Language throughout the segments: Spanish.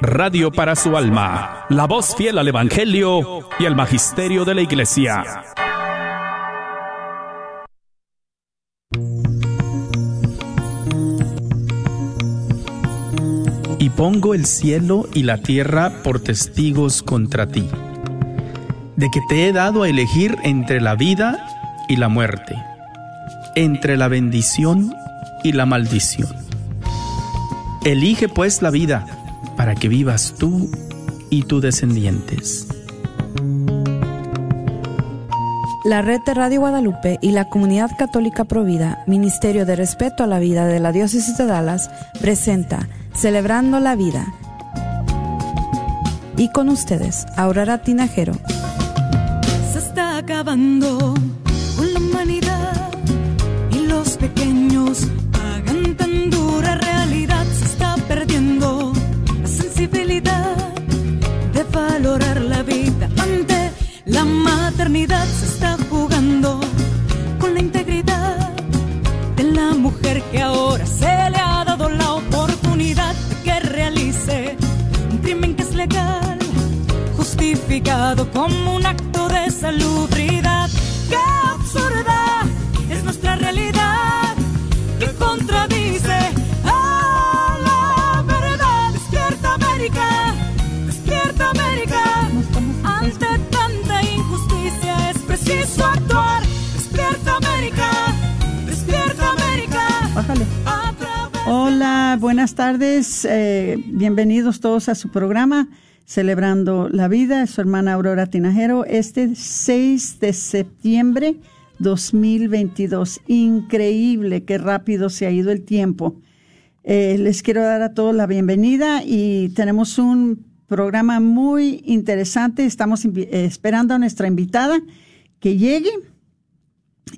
Radio para su alma, la voz fiel al Evangelio y al Magisterio de la Iglesia. Y pongo el cielo y la tierra por testigos contra ti, de que te he dado a elegir entre la vida y la muerte, entre la bendición y la maldición. Elige pues la vida para que vivas tú y tus descendientes. La red de Radio Guadalupe y la Comunidad Católica Provida, Ministerio de Respeto a la Vida de la Diócesis de Dallas, presenta Celebrando la Vida. Y con ustedes, Aurora Tinajero. Se está acabando maternidad. Se está jugando con la integridad de la mujer que ahora se le ha dado la oportunidad de que realice un crimen que es legal, justificado como un buenas tardes. eh, bienvenidos todos a su programa Celebrando la Vida. Su hermana Aurora Tinajero. Este 6 de septiembre 2022. Increíble, qué rápido se ha ido el tiempo. Eh, les quiero dar a todos la bienvenida y tenemos un programa muy interesante. Estamos eh, esperando a nuestra invitada que llegue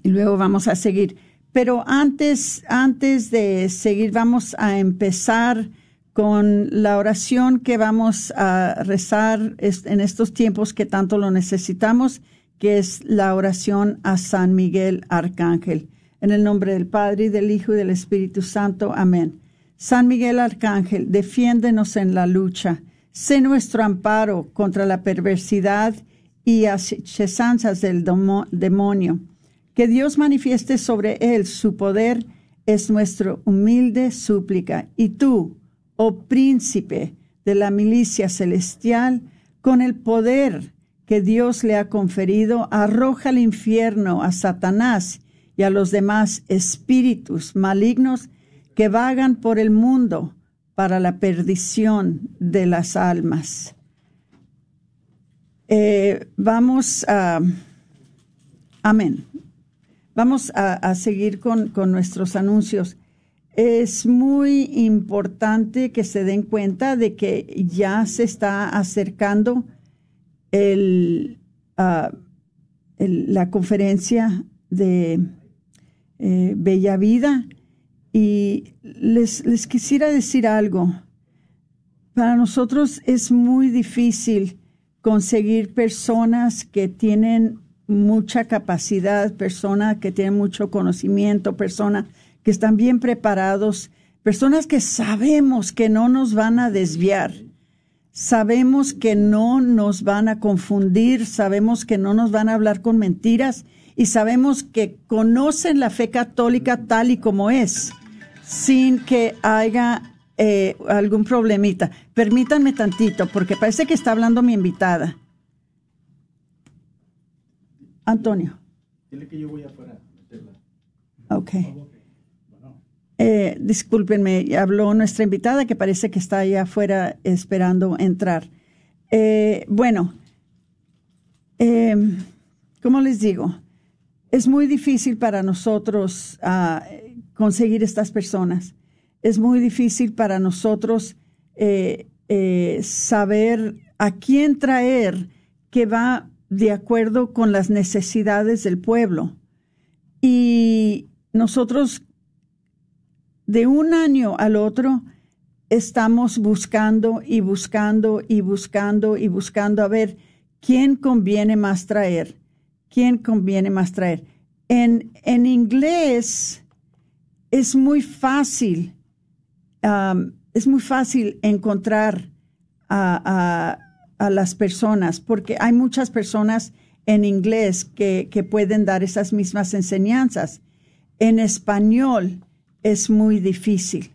y luego vamos a seguir. Pero antes, antes de seguir, vamos a empezar con la oración que vamos a rezar en estos tiempos que tanto lo necesitamos, que es la oración a San Miguel Arcángel. En el nombre del Padre, y del Hijo y del Espíritu Santo. Amén. San Miguel Arcángel, defiéndenos en la lucha. Sé nuestro amparo contra la perversidad y asechanzas del demonio. Que Dios manifieste sobre él su poder es nuestro humilde súplica. Y tú, oh príncipe de la milicia celestial, con el poder que Dios le ha conferido, arroja al infierno a Satanás y a los demás espíritus malignos que vagan por el mundo para la perdición de las almas. Eh, vamos a... Amén. Vamos a, seguir con, nuestros anuncios. Es muy importante que se den cuenta de que ya se está acercando ah, la conferencia de eh, Bella Vida y les quisiera decir algo. Para nosotros es muy difícil conseguir personas que tienen mucha capacidad, personas que tienen mucho conocimiento, personas que están bien preparados, personas que sabemos que no nos van a desviar, sabemos que no nos van a confundir, sabemos que no nos van a hablar con mentiras y sabemos que conocen la fe católica tal y como es, sin que haya eh, algún problemita. Permítanme tantito, porque parece que está hablando mi invitada. Antonio. Dile que yo voy afuera a meterla. Ok. Eh, discúlpenme, habló nuestra invitada que parece que está allá afuera esperando entrar. Eh, bueno, eh, ¿cómo les digo? Es muy difícil para nosotros ah, conseguir estas personas. Es muy difícil para nosotros eh, eh, saber a quién traer que va de acuerdo con las necesidades del pueblo. Y nosotros de un año al otro estamos buscando y buscando y buscando y buscando a ver quién conviene más traer, quién conviene más traer. En, en inglés es muy fácil, es muy fácil encontrar a, las personas, porque hay muchas personas en inglés que, que pueden dar esas mismas enseñanzas. En español es muy difícil,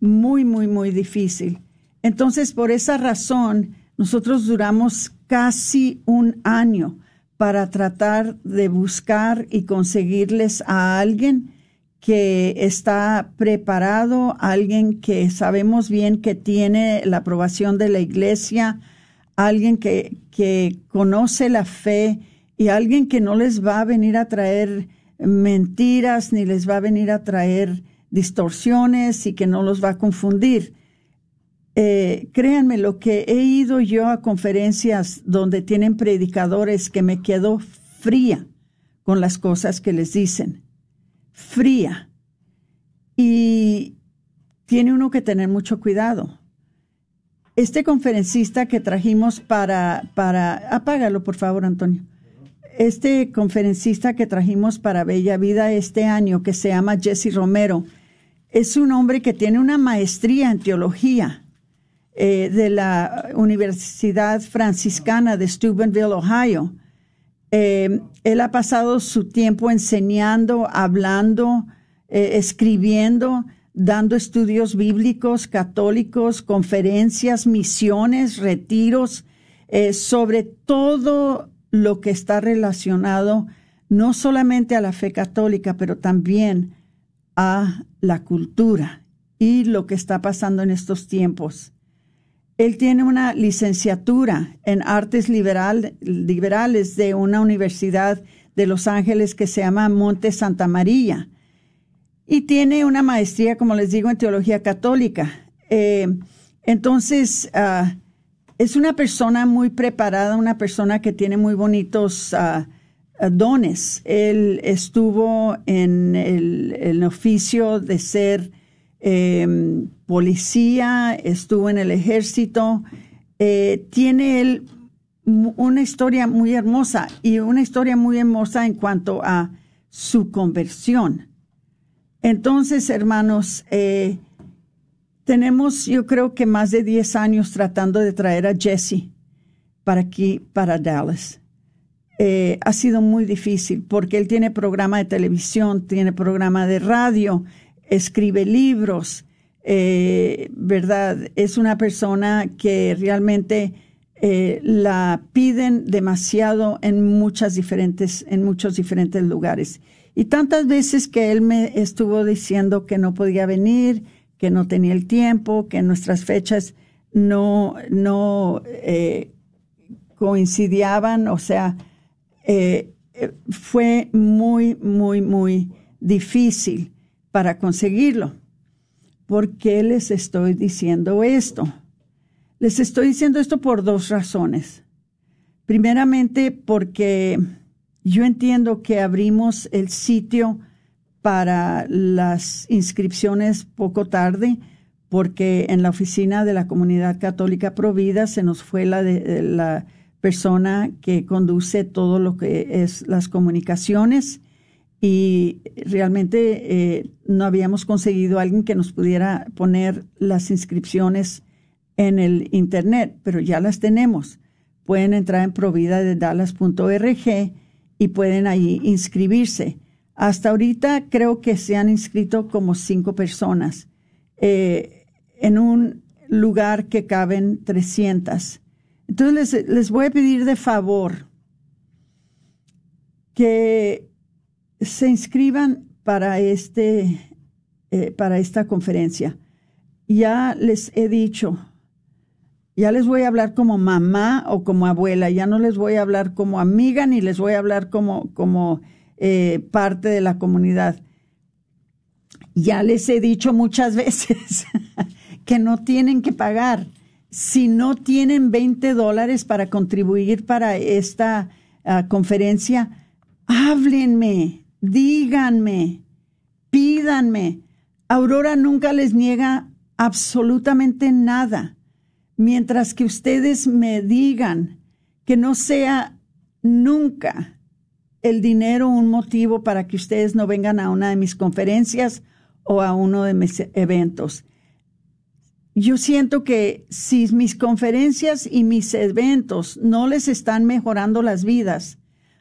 muy, muy, muy difícil. Entonces, por esa razón, nosotros duramos casi un año para tratar de buscar y conseguirles a alguien que está preparado, alguien que sabemos bien que tiene la aprobación de la iglesia, alguien que, que conoce la fe y alguien que no les va a venir a traer mentiras ni les va a venir a traer distorsiones y que no los va a confundir. Eh, créanme, lo que he ido yo a conferencias donde tienen predicadores que me quedo fría con las cosas que les dicen. Fría. Y tiene uno que tener mucho cuidado. Este conferencista que trajimos para, para, apágalo por favor, Antonio. Este conferencista que trajimos para Bella Vida este año, que se llama Jesse Romero, es un hombre que tiene una maestría en teología eh, de la Universidad Franciscana de Steubenville, Ohio. Eh, él ha pasado su tiempo enseñando, hablando, eh, escribiendo, dando estudios bíblicos, católicos, conferencias, misiones, retiros, sobre todo lo que está relacionado no solamente a la fe católica, pero también a la cultura y lo que está pasando en estos tiempos. Él tiene una licenciatura en artes liberales de una universidad de Los Ángeles que se llama Monte Santa María. Y tiene una maestría, como les digo, en teología católica. Eh, entonces, ah, es una persona muy preparada, una persona que tiene muy bonitos ah, dones. Él estuvo en el oficio de ser Em, policía, estuvo en el ejército. Eh, tiene él una historia muy hermosa y una historia muy hermosa en cuanto a su conversión. Entonces, hermanos, eh, tenemos yo creo que más de 10 años tratando de traer a Jesse para aquí, para Dallas. Eh, ha sido muy difícil porque él tiene programa de televisión, tiene programa de radio, escribe libros, eh, ¿verdad? Es una persona que realmente la piden demasiado en muchas diferentes, en muchos diferentes lugares. Y tantas veces que él me estuvo diciendo que no podía venir, que no tenía el tiempo, que nuestras fechas no, no eh, coincidían, o sea, fue muy, muy, muy difícil para conseguirlo. ¿Por qué les estoy diciendo esto? Les estoy diciendo esto por dos razones. Primeramente, porque yo entiendo que abrimos el sitio para las inscripciones poco tarde, porque en la oficina de la Comunidad Católica Provida se nos fue la, de, la persona que conduce todo lo que es las comunicaciones y realmente eh, no habíamos conseguido alguien que nos pudiera poner las inscripciones en el internet, pero ya las tenemos. Pueden entrar en providadedallas.org y pueden ahí inscribirse. Hasta ahorita creo que se han inscrito como cinco personas eh, en un lugar que caben 300. Entonces les, les voy a pedir de favor que se inscriban para, este, eh, para esta conferencia. Ya les he dicho, ya les voy a hablar como mamá o como abuela, ya no les voy a hablar como amiga ni les voy a hablar como, como eh, parte de la comunidad. Ya les he dicho muchas veces que no tienen que pagar. Si no tienen 20 dólares para contribuir para esta ah, conferencia, háblenme, díganme, pídanme. Aurora nunca les niega absolutamente nada, mientras que ustedes me digan que no sea nunca el dinero un motivo para que ustedes no vengan a una de mis conferencias o a uno de mis eventos. yo siento que si mis conferencias y mis eventos no les están mejorando las vidas,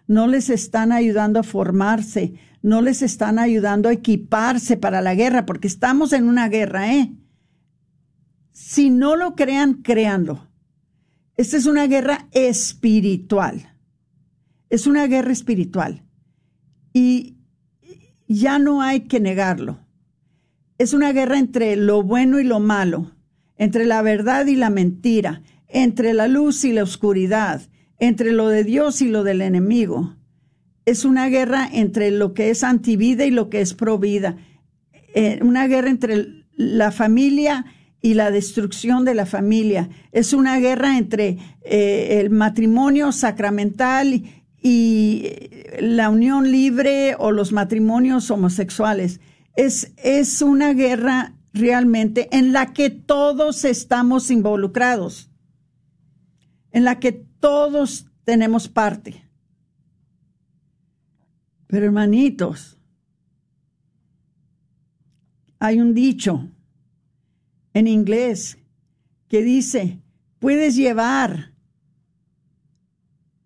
no les están ayudando a formarse, no les están ayudando a equiparse para la guerra, porque estamos en una guerra, ¿eh? Si no lo crean, créanlo. Esta es una guerra espiritual. Es una guerra espiritual. Y ya no hay que negarlo. Es una guerra entre lo bueno y lo malo entre la verdad y la mentira, entre la luz y la oscuridad, entre lo de Dios y lo del enemigo. Es una guerra entre lo que es antivida y lo que es provida. Eh, una guerra entre la familia y la destrucción de la familia. Es una guerra entre eh, el matrimonio sacramental y la unión libre o los matrimonios homosexuales. Es, es una guerra realmente en la que todos estamos involucrados, en la que todos tenemos parte. Pero hermanitos, hay un dicho en inglés que dice, puedes llevar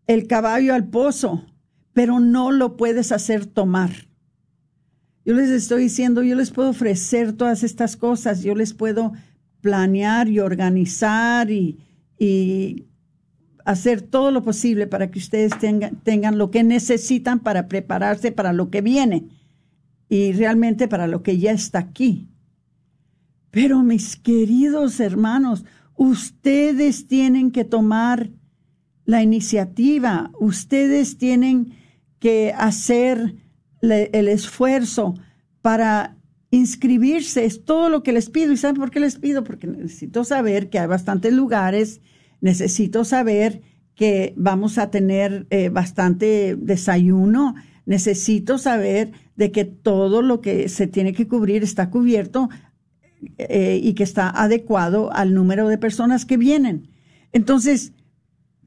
el caballo al pozo, pero no lo puedes hacer tomar. Yo les estoy diciendo, yo les puedo ofrecer todas estas cosas, yo les puedo planear y organizar y, hacer todo lo posible para que ustedes tengan, tengan lo que necesitan para prepararse para lo que viene y realmente para lo que ya está aquí. Pero mis queridos hermanos, ustedes tienen que tomar la iniciativa, ustedes tienen que hacer el esfuerzo para inscribirse, es todo lo que les pido. ¿Y saben por qué les pido? Porque necesito saber que hay bastantes lugares, necesito saber que vamos a tener eh, bastante desayuno, necesito saber de que todo lo que se tiene que cubrir está cubierto eh, y que está adecuado al número de personas que vienen. Entonces,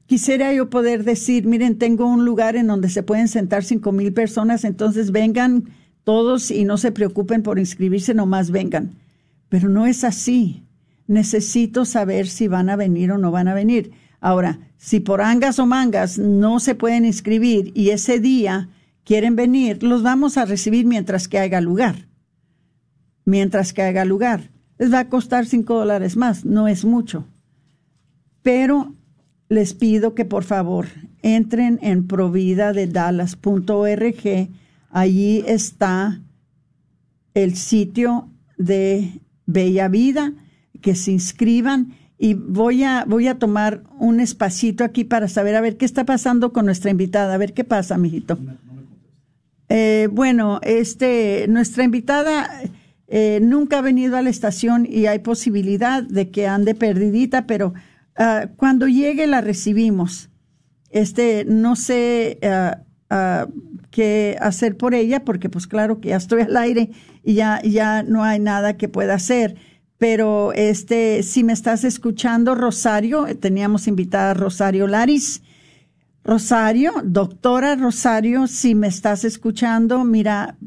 quisiera yo poder decir, miren, tengo un lugar en donde se pueden sentar cinco mil personas, entonces vengan todos y no se preocupen por inscribirse, nomás vengan. Pero no es así. Necesito saber si van a venir o no van a venir. Ahora, si por angas o mangas no se pueden inscribir y ese día quieren venir, los vamos a recibir mientras que haya lugar. Mientras que haya lugar. Les va a costar cinco dólares más, no es mucho. Pero les pido que por favor entren en providadedallas.org. Allí está el sitio de Bella Vida, que se inscriban y voy a, voy a tomar un espacito aquí para saber a ver qué está pasando con nuestra invitada. A ver qué pasa, mijito. Eh, bueno, este, nuestra invitada eh, nunca ha venido a la estación y hay posibilidad de que ande perdidita, pero Ah, cuando llegue la recibimos. Este, no sé ah, qué hacer por ella, porque pues claro que ya estoy al aire y ya, ya no hay nada que pueda hacer. Pero este, si me estás escuchando, Rosario, teníamos invitada a Rosario Laris. Rosario, doctora Rosario, si me estás escuchando, mira,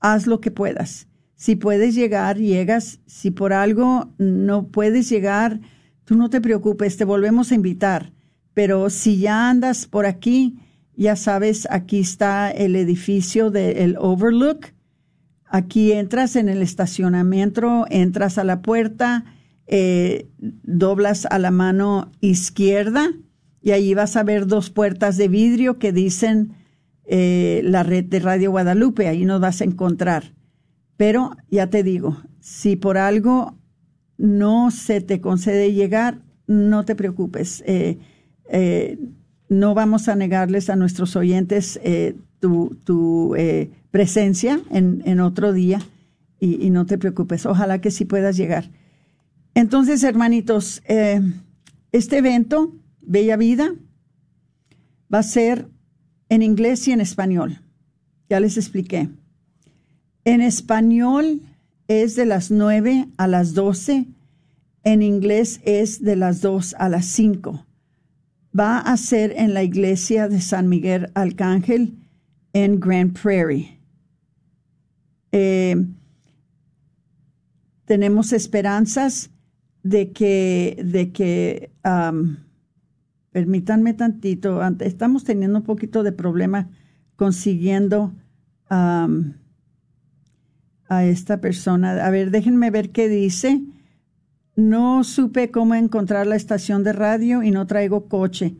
haz lo que puedas. Si puedes llegar, llegas. Si por algo no puedes llegar, Tú no te preocupes, te volvemos a invitar. Pero si ya andas por aquí, ya sabes, aquí está el edificio del Overlook. Aquí entras en el estacionamiento, entras a la puerta, eh, doblas a la mano izquierda y ahí vas a ver dos puertas de vidrio que dicen eh, la red de Radio Guadalupe. Ahí nos vas a encontrar. Pero ya te digo, si por algo no se te concede llegar, no te preocupes. Eh, eh, no vamos a negarles a nuestros oyentes eh, tu, presencia en, otro día y, y, no te preocupes. Ojalá que sí puedas llegar. Entonces, hermanitos, este evento, Bella Vida, va a ser en inglés y en español. Ya les expliqué. En español es de las 9 a las 12. En inglés es de las 2 a las 5. Va a ser en la iglesia de San Miguel Arcángel en Grand Prairie. Eh, tenemos esperanzas de que, de que permítanme tantito, estamos teniendo un poquito de problema consiguiendo a esta persona. A ver, déjenme ver qué dice. No supe cómo encontrar la estación de radio y no traigo coche.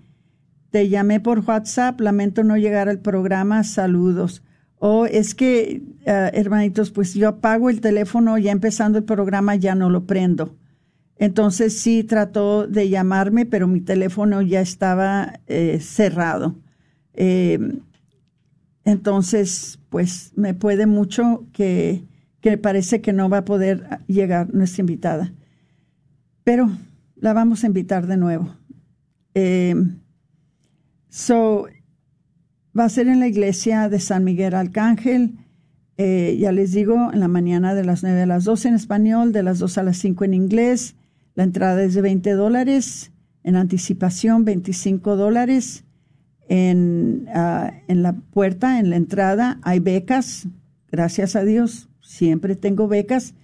Te llamé por WhatsApp, lamento no llegar al programa, saludos. O oh, es que, ah, hermanitos, pues yo apago el teléfono ya empezando el programa, ya no lo prendo. Entonces sí trató de llamarme, pero mi teléfono ya estaba eh, cerrado. Em, entonces, pues me puede mucho que, que parece que no va a poder llegar nuestra invitada. Pero la vamos a invitar de nuevo. Em, so, va a ser en la iglesia de San Miguel Arcángel. Eh, ya les digo, en la mañana de las 9 a las 12 en español, de las 2 a las 5 en inglés. La entrada es de 20 dólares, en anticipación 25 dólares. En, ah, en la puerta, en la entrada, hay becas. Gracias a Dios, siempre tengo becas.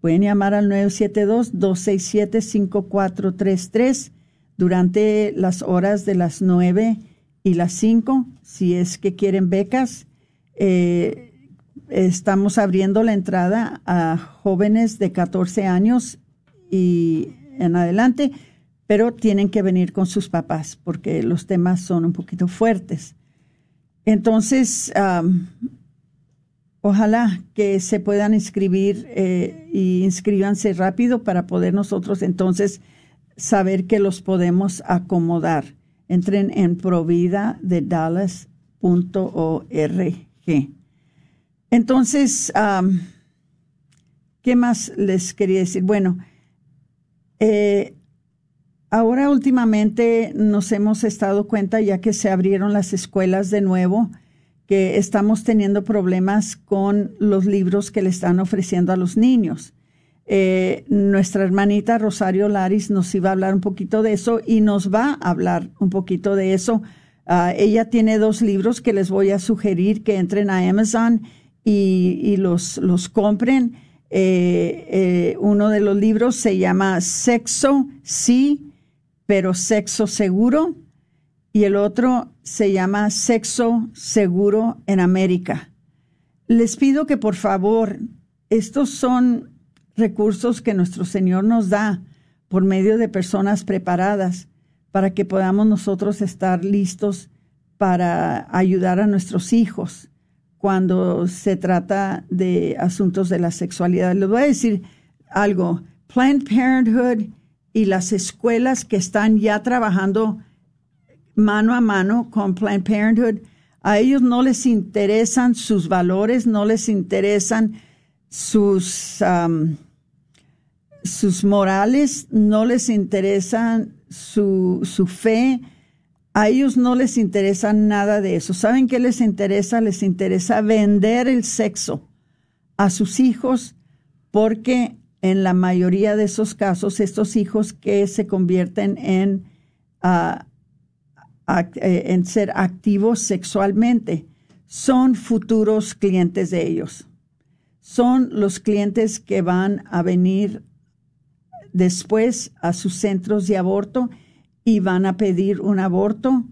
Pueden llamar al 972-267-5433 durante las horas de las 9 y las 5, si es que quieren becas. Eh, estamos abriendo la entrada a jóvenes de 14 años y en adelante, pero tienen que venir con sus papás porque los temas son un poquito fuertes. Entonces, ojalá que se puedan inscribir eh, y inscríbanse rápido para poder nosotros entonces saber que los podemos acomodar. Entren en provida de dallas.org. Entonces, ¿qué más les quería decir? Bueno, eh, ahora últimamente nos hemos estado cuenta, ya que se abrieron las escuelas de nuevo, que estamos teniendo problemas con los libros que le están ofreciendo a los niños. Eh, nuestra hermanita Rosario Laris nos iba a hablar un poquito de eso y nos va a hablar un poquito de eso. Ah, ella tiene dos libros que les voy a sugerir que entren a Amazon y, los, los compren. Eh, eh, uno de los libros se llama Sexo, sí, pero sexo seguro. Y el otro se llama Sexo Seguro en América. Les pido que por favor, estos son recursos que nuestro Señor nos da por medio de personas preparadas para que podamos nosotros estar listos para ayudar a nuestros hijos cuando se trata de asuntos de la sexualidad. Les voy a decir algo. Planned Parenthood y las escuelas que están ya trabajando mano a mano con Planned Parenthood, a ellos no les interesan sus valores, no les interesan sus, um, sus morales, no les interesan su, su fe, a ellos no les interesa nada de eso. ¿Saben qué les interesa? Les interesa vender el sexo a sus hijos porque en la mayoría de esos casos, estos hijos que se convierten en, ah, en ser activos sexualmente son futuros clientes de ellos. Son los clientes que van a venir después a sus centros de aborto y van a pedir un aborto.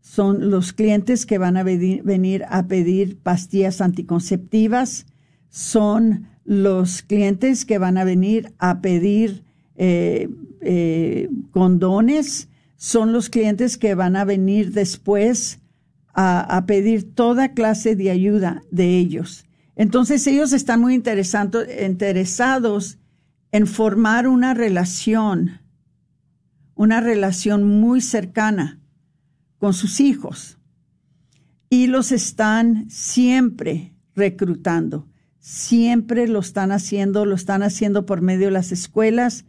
Son los clientes que van a venir a pedir pastillas anticonceptivas. Son los clientes que van a venir a pedir eh, eh, condones. Son los clientes que van a venir después a, a pedir toda clase de ayuda de ellos. Entonces ellos están muy interesados en formar una relación una relación muy cercana con sus hijos y los están siempre reclutando, siempre lo están haciendo, lo están haciendo por medio de las escuelas,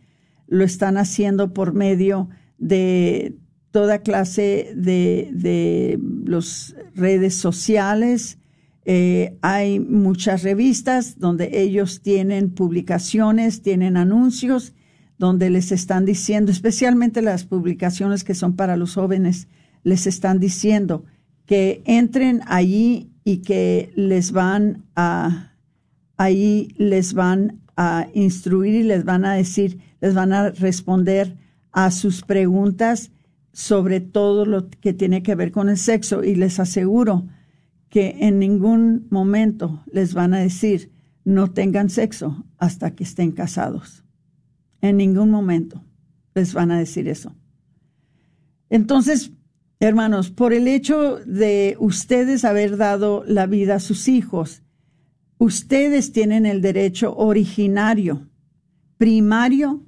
lo están haciendo por medio de toda clase de, de las redes sociales. Eh, hay muchas revistas donde ellos tienen publicaciones, tienen anuncios donde les están diciendo, especialmente las publicaciones que son para los jóvenes, les están diciendo que entren allí y que les van a, ahí les van a instruir y les van a decir, les van a responder a sus preguntas sobre todo lo que tiene que ver con el sexo y les aseguro que en ningún momento les van a decir no tengan sexo hasta que estén casados. En ningún momento les van a decir eso. Entonces, hermanos, por el hecho de ustedes haber dado la vida a sus hijos, ustedes tienen el derecho originario, primario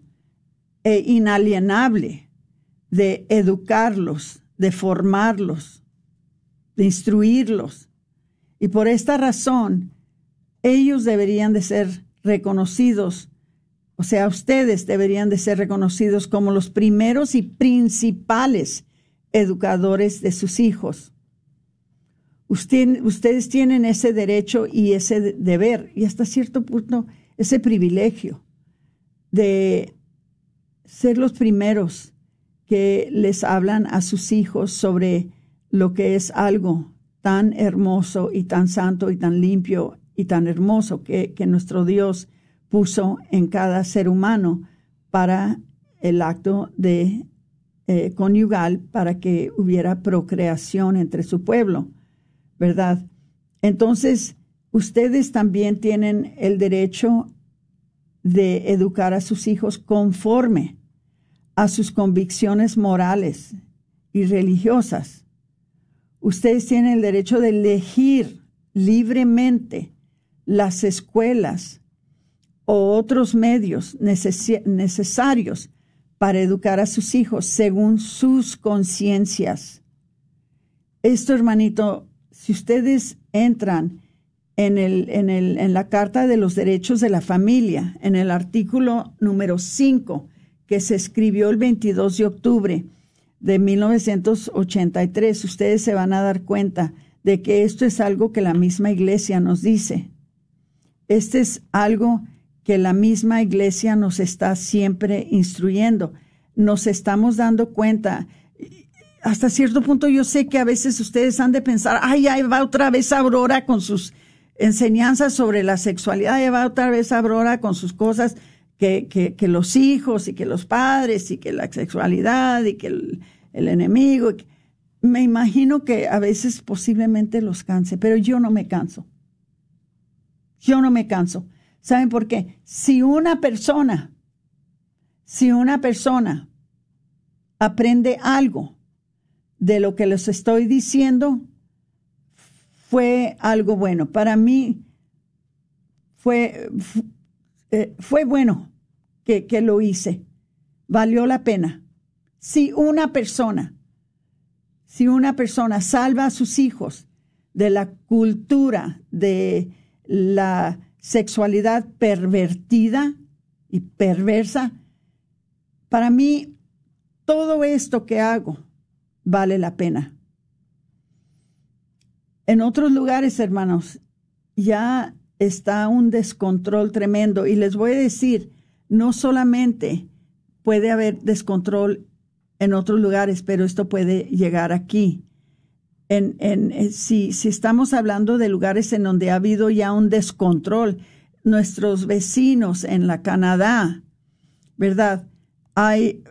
e inalienable de educarlos, de formarlos, de instruirlos. Y por esta razón, ellos deberían de ser reconocidos, o sea, ustedes deberían de ser reconocidos como los primeros y principales educadores de sus hijos. ustedes tienen ese derecho y ese deber y hasta cierto punto ese privilegio de ser los primeros que les hablan a sus hijos sobre lo que es algo tan hermoso y tan santo y tan limpio y tan hermoso que, nuestro Dios puso en cada ser humano para el acto de eh, conyugal, para que hubiera procreación entre su pueblo, ¿verdad? Entonces, ustedes también tienen el derecho de educar a sus hijos conforme a sus convicciones morales y religiosas. Ustedes tienen el derecho de elegir libremente las escuelas o otros medios necesarios para educar a sus hijos según sus conciencias. Esto, hermanito, si ustedes entran en, el, en, el, en la Carta de los Derechos de la Familia, en el artículo número 5, que se escribió el 22 de octubre de 1983, ustedes se van a dar cuenta de que esto es algo que la misma iglesia nos dice. Este es algo que la misma iglesia nos está siempre instruyendo. Nos estamos dando cuenta. Hasta cierto punto yo sé que a veces ustedes han de pensar, ay, ahí va otra vez Aurora con sus enseñanzas sobre la sexualidad, ahí va otra vez Aurora con sus cosas que, que, los hijos y que los padres y que la sexualidad y que el, enemigo. Me imagino que a veces posiblemente los canse, pero yo no me canso. Yo no me canso. ¿Saben por qué? Si una persona, si una persona aprende algo de lo que les estoy diciendo, fue algo bueno. Para mí fue, eh, fue bueno que, que lo hice. Valió la pena. Si una persona, si una persona salva a sus hijos de la cultura de la sexualidad pervertida y perversa, para mí todo esto que hago vale la pena. En otros lugares, hermanos, ya está un descontrol tremendo. Y les voy a decir, no solamente puede haber descontrol en otros lugares, pero esto puede llegar aquí. En, en, eh, si, si estamos hablando de lugares en donde ha habido ya un descontrol, nuestros vecinos en la Canadá, ¿verdad? Hay,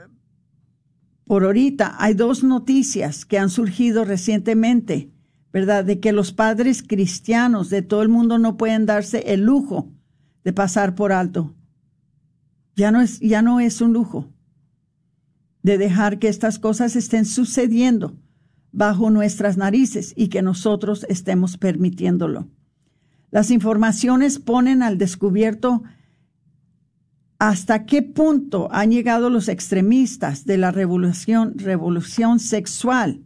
por ahorita, hay dos noticias que han surgido recientemente ¿verdad? De que los padres cristianos de todo el mundo no pueden darse el lujo de pasar por alto. Ya no es, ya no es un lujo de dejar que estas cosas estén sucediendo bajo nuestras narices y que nosotros estemos permitiéndolo. Las informaciones ponen al descubierto hasta qué punto han llegado los extremistas de la revolución, revolución sexual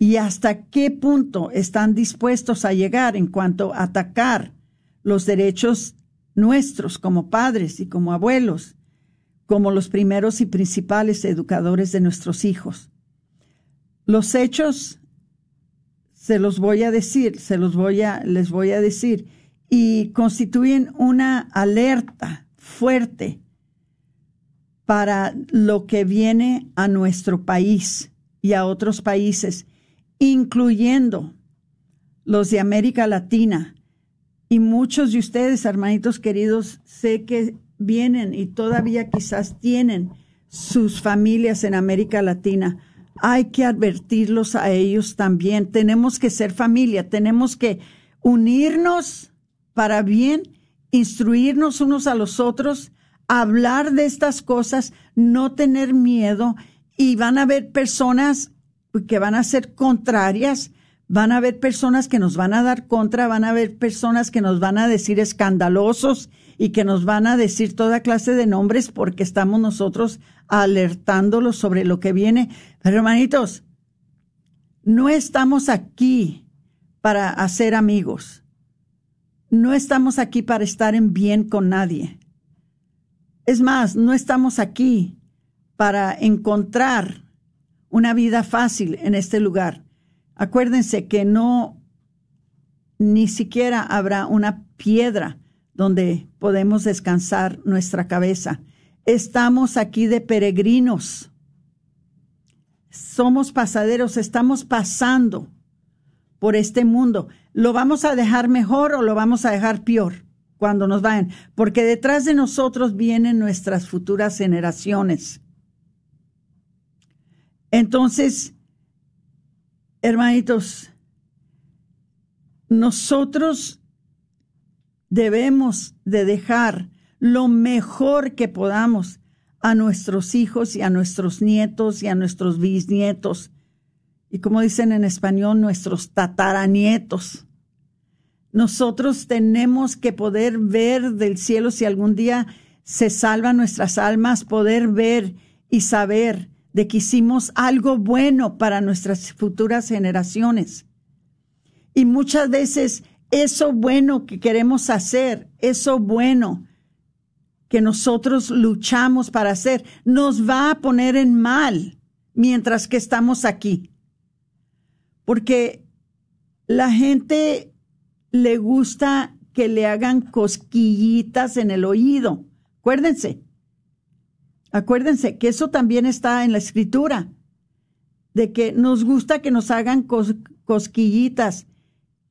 y hasta qué punto están dispuestos a llegar en cuanto a atacar los derechos nuestros como padres y como abuelos, como los primeros y principales educadores de nuestros hijos. Los hechos se los voy a decir, se los voy a les voy a decir y constituyen una alerta fuerte para lo que viene a nuestro país y a otros países incluyendo los de América Latina, Y muchos de ustedes, hermanitos queridos, sé que vienen y todavía quizás tienen sus familias en América Latina. Hay que advertirlos a ellos también. Tenemos que ser familia, tenemos que unirnos para bien, instruirnos unos a los otros, hablar de estas cosas, no tener miedo y van a haber personas que van a ser contrarias, van a haber personas que nos van a dar contra, van a haber personas que nos van a decir escandalosos y que nos van a decir toda clase de nombres porque estamos nosotros alertándolos sobre lo que viene. Pero hermanitos, no estamos aquí para hacer amigos. No estamos aquí para estar en bien con nadie. Es más, no estamos aquí para encontrar una vida fácil en este lugar. Acuérdense que no, ni siquiera habrá una piedra donde podemos descansar nuestra cabeza. Estamos aquí de peregrinos. Somos pasaderos, estamos pasando por este mundo. ¿Lo vamos a dejar mejor o lo vamos a dejar peor cuando nos vayan? Porque detrás de nosotros vienen nuestras futuras generaciones. Entonces, hermanitos, nosotros debemos de dejar lo mejor que podamos a nuestros hijos y a nuestros nietos y a nuestros bisnietos. Y como dicen en español, nuestros tataranietos. Nosotros tenemos que poder ver del cielo si algún día se salvan nuestras almas, poder ver y saber de que hicimos algo bueno para nuestras futuras generaciones. Y muchas veces eso bueno que queremos hacer, eso bueno que nosotros luchamos para hacer, nos va a poner en mal mientras que estamos aquí. Porque la gente le gusta que le hagan cosquillitas en el oído. Acuérdense, Acuérdense que eso también está en la escritura, de que nos gusta que nos hagan cosquillitas.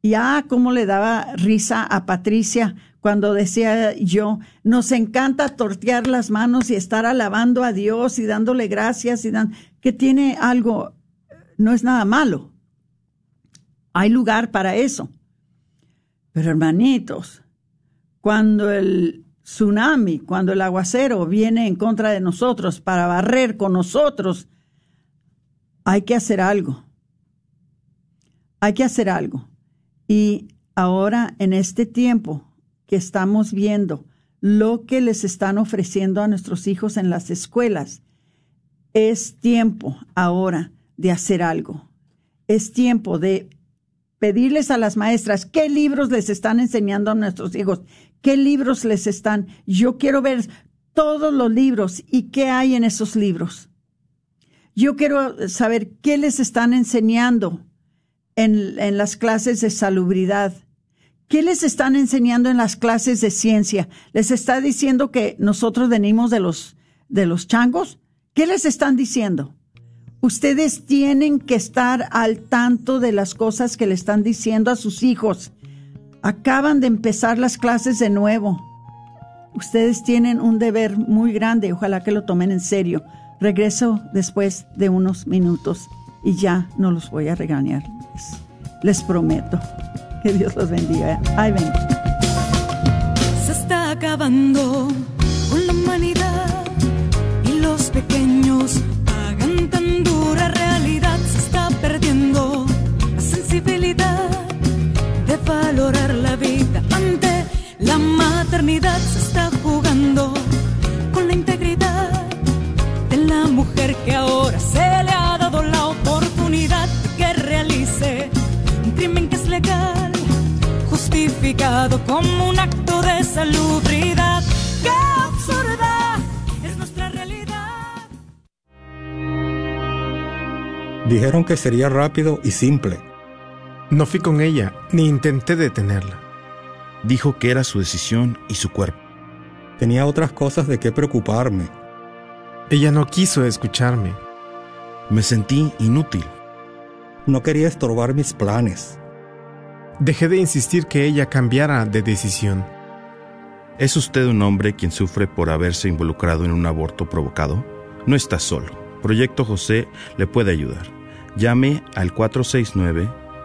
Y ah, cómo le daba risa a Patricia cuando decía yo, nos encanta tortear las manos y estar alabando a Dios y dándole gracias y dan, que tiene algo, no es nada malo. Hay lugar para eso. Pero hermanitos, cuando el tsunami, cuando el aguacero viene en contra de nosotros para barrer con nosotros, hay que hacer algo. Hay que hacer algo. Y ahora, en este tiempo que estamos viendo lo que les están ofreciendo a nuestros hijos en las escuelas, es tiempo ahora de hacer algo. Es tiempo de pedirles a las maestras qué libros les están enseñando a nuestros hijos, qué libros les están. Yo quiero ver todos los libros y qué hay en esos libros. Yo quiero saber qué les están enseñando en, en las clases de salubridad. ¿Qué les están enseñando en las clases de ciencia? ¿Les está diciendo que nosotros venimos de los, de los changos? ¿Qué les están diciendo? Ustedes tienen que estar al tanto de las cosas que le están diciendo a sus hijos. Acaban de empezar las clases de nuevo. Ustedes tienen un deber muy grande, ojalá que lo tomen en serio. Regreso después de unos minutos y ya no los voy a regañar. Les, prometo. Que Dios los bendiga. Ay, ven. Se está acabando con la humanidad y los pequeños valorar la vida ante la maternidad. Se está jugando con la integridad de la mujer que ahora se le ha dado la oportunidad que realice un crimen que es legal justificado como un acto de salubridad. Qué absurda es nuestra realidad dijeron que sería rápido y simple no fui con ella, ni intenté detenerla. Dijo que era su decisión y su cuerpo. Tenía otras cosas de qué preocuparme. Ella no quiso escucharme. Me sentí inútil. No quería estorbar mis planes. Dejé de insistir que ella cambiara de decisión. ¿Es usted un hombre quien sufre por haberse involucrado en un aborto provocado? No está solo. Proyecto José le puede ayudar. Llame al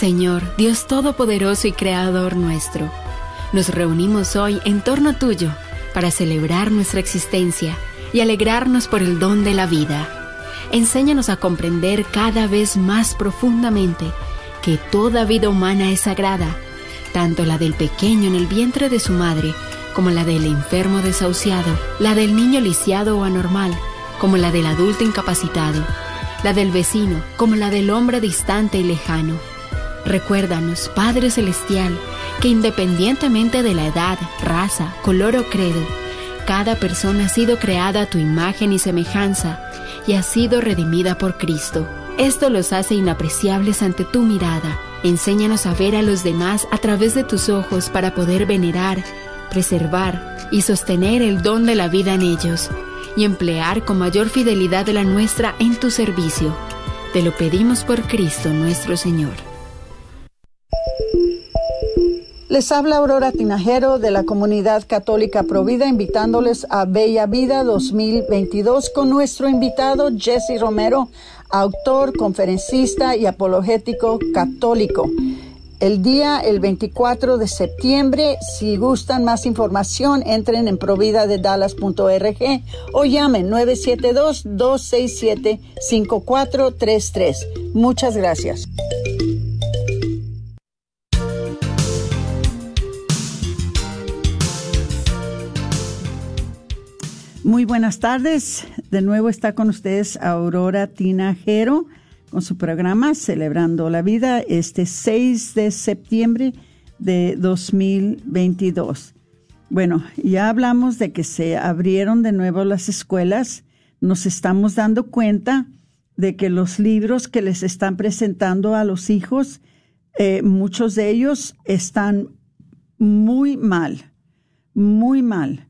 Señor, Dios Todopoderoso y Creador nuestro, nos reunimos hoy en torno tuyo para celebrar nuestra existencia y alegrarnos por el don de la vida. Enséñanos a comprender cada vez más profundamente que toda vida humana es sagrada, tanto la del pequeño en el vientre de su madre, como la del enfermo desahuciado, la del niño lisiado o anormal, como la del adulto incapacitado, la del vecino, como la del hombre distante y lejano. Recuérdanos, Padre Celestial, que independientemente de la edad, raza, color o credo, cada persona ha sido creada a tu imagen y semejanza y ha sido redimida por Cristo. Esto los hace inapreciables ante tu mirada. Enséñanos a ver a los demás a través de tus ojos para poder venerar, preservar y sostener el don de la vida en ellos y emplear con mayor fidelidad de la nuestra en tu servicio. Te lo pedimos por Cristo nuestro Señor. Les habla Aurora Tinajero de la Comunidad Católica Provida invitándoles a Bella Vida 2022 con nuestro invitado Jesse Romero, autor, conferencista y apologético católico. El día, el 24 de septiembre, si gustan más información, entren en providadedallas.org o llamen 972-267-5433. Muchas gracias. Muy buenas tardes. De nuevo está con ustedes Aurora Tinajero con su programa Celebrando la Vida este 6 de septiembre de 2022. Bueno, ya hablamos de que se abrieron de nuevo las escuelas. Nos estamos dando cuenta de que los libros que les están presentando a los hijos, eh, muchos de ellos están muy mal, muy mal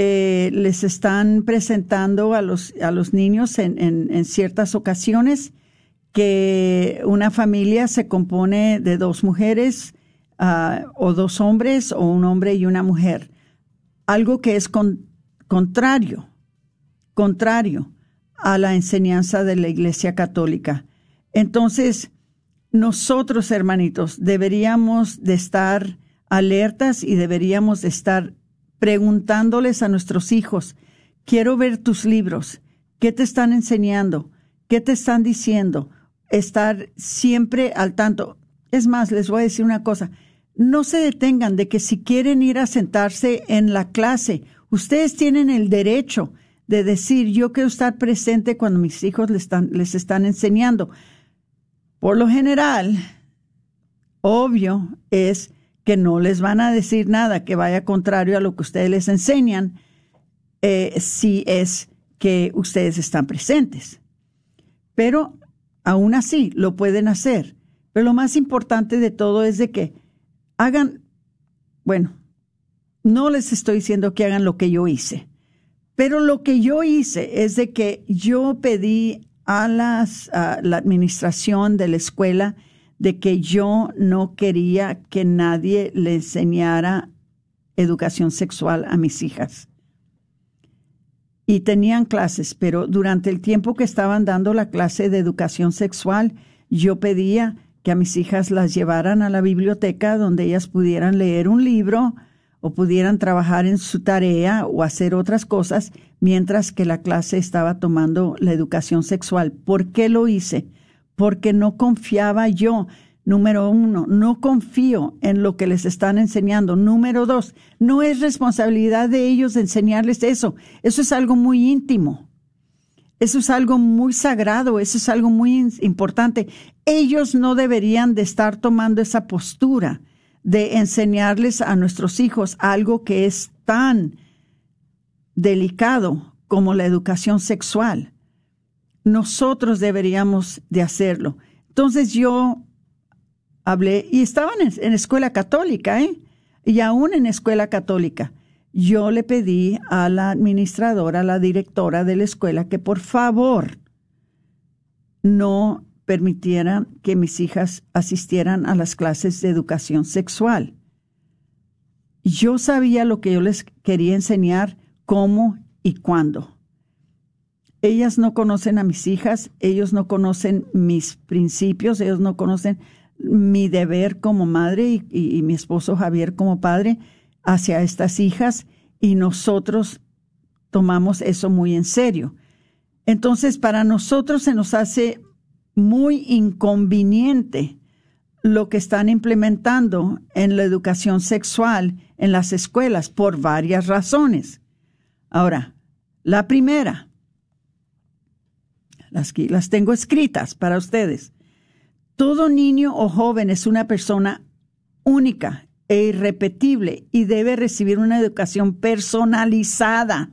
eh, les están presentando a los, a los niños en, en, ciertas ocasiones que una familia se compone de dos mujeres uh, o dos hombres o un hombre y una mujer. Algo que es con, contrario, contrario a la enseñanza de la Iglesia Católica. Entonces, nosotros, hermanitos, deberíamos de estar alertas y deberíamos de estar preguntándoles a nuestros hijos, quiero ver tus libros, qué te están enseñando, qué te están diciendo, estar siempre al tanto. Es más, les voy a decir una cosa, no se detengan de que si quieren ir a sentarse en la clase, ustedes tienen el derecho de decir, yo quiero estar presente cuando mis hijos les están, les están enseñando. Por lo general, obvio es que no les van a decir nada que vaya contrario a lo que ustedes les enseñan eh, si es que ustedes están presentes. Pero aún así lo pueden hacer. Pero lo más importante de todo es de que hagan, bueno, no les estoy diciendo que hagan lo que yo hice, pero lo que yo hice es de que yo pedí a, las, a la administración de la escuela de que yo no quería que nadie le enseñara educación sexual a mis hijas. y tenían clases, pero durante el tiempo que estaban dando la clase de educación sexual, yo pedía que a mis hijas las llevaran a la biblioteca donde ellas pudieran leer un libro o pudieran trabajar en su tarea o hacer otras cosas mientras que la clase estaba tomando la educación sexual. ¿Por qué lo hice? Porque no confiaba yo. Número uno, no confío en lo que les están enseñando. Número dos, no es responsabilidad de ellos enseñarles eso. Eso es algo muy íntimo. Eso es algo muy sagrado, eso es algo muy importante. Ellos no deberían de estar tomando esa postura de enseñarles a nuestros hijos algo que es tan delicado como la educación sexual. Nosotros deberíamos de hacerlo. Entonces yo hablé y estaban en, escuela católica, ¿eh? Y aún en escuela católica. Yo le pedí a la administradora, a la directora de la escuela, que por favor no permitiera que mis hijas asistieran a las clases de educación sexual. Yo sabía lo que yo les quería enseñar, cómo y cuándo. Ellas no conocen a mis hijas, ellos no conocen mis principios, ellos no conocen mi deber como madre y, y mi esposo Javier como padre hacia estas hijas y nosotros tomamos eso muy en serio. Entonces, para nosotros se nos hace muy inconveniente lo que están implementando en la educación sexual en las escuelas por varias razones. Ahora, la primera, las, las tengo escritas para ustedes. Todo niño o joven es una persona única e irrepetible y debe recibir una educación personalizada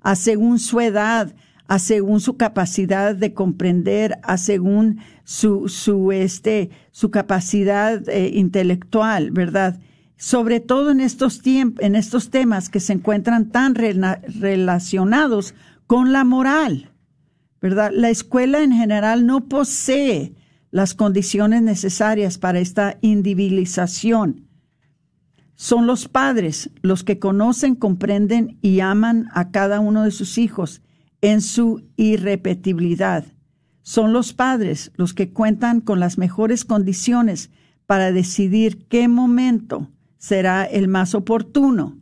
a según su edad, a según su capacidad de comprender, a según su, su, este, su capacidad eh, intelectual, ¿verdad? Sobre todo en estos, en estos temas que se encuentran tan relacionados con la moral, ¿verdad? La escuela en general no posee las condiciones necesarias para esta individualización. Son los padres los que conocen, comprenden y aman a cada uno de sus hijos en su irrepetibilidad. Son los padres los que cuentan con las mejores condiciones para decidir qué momento será el más oportuno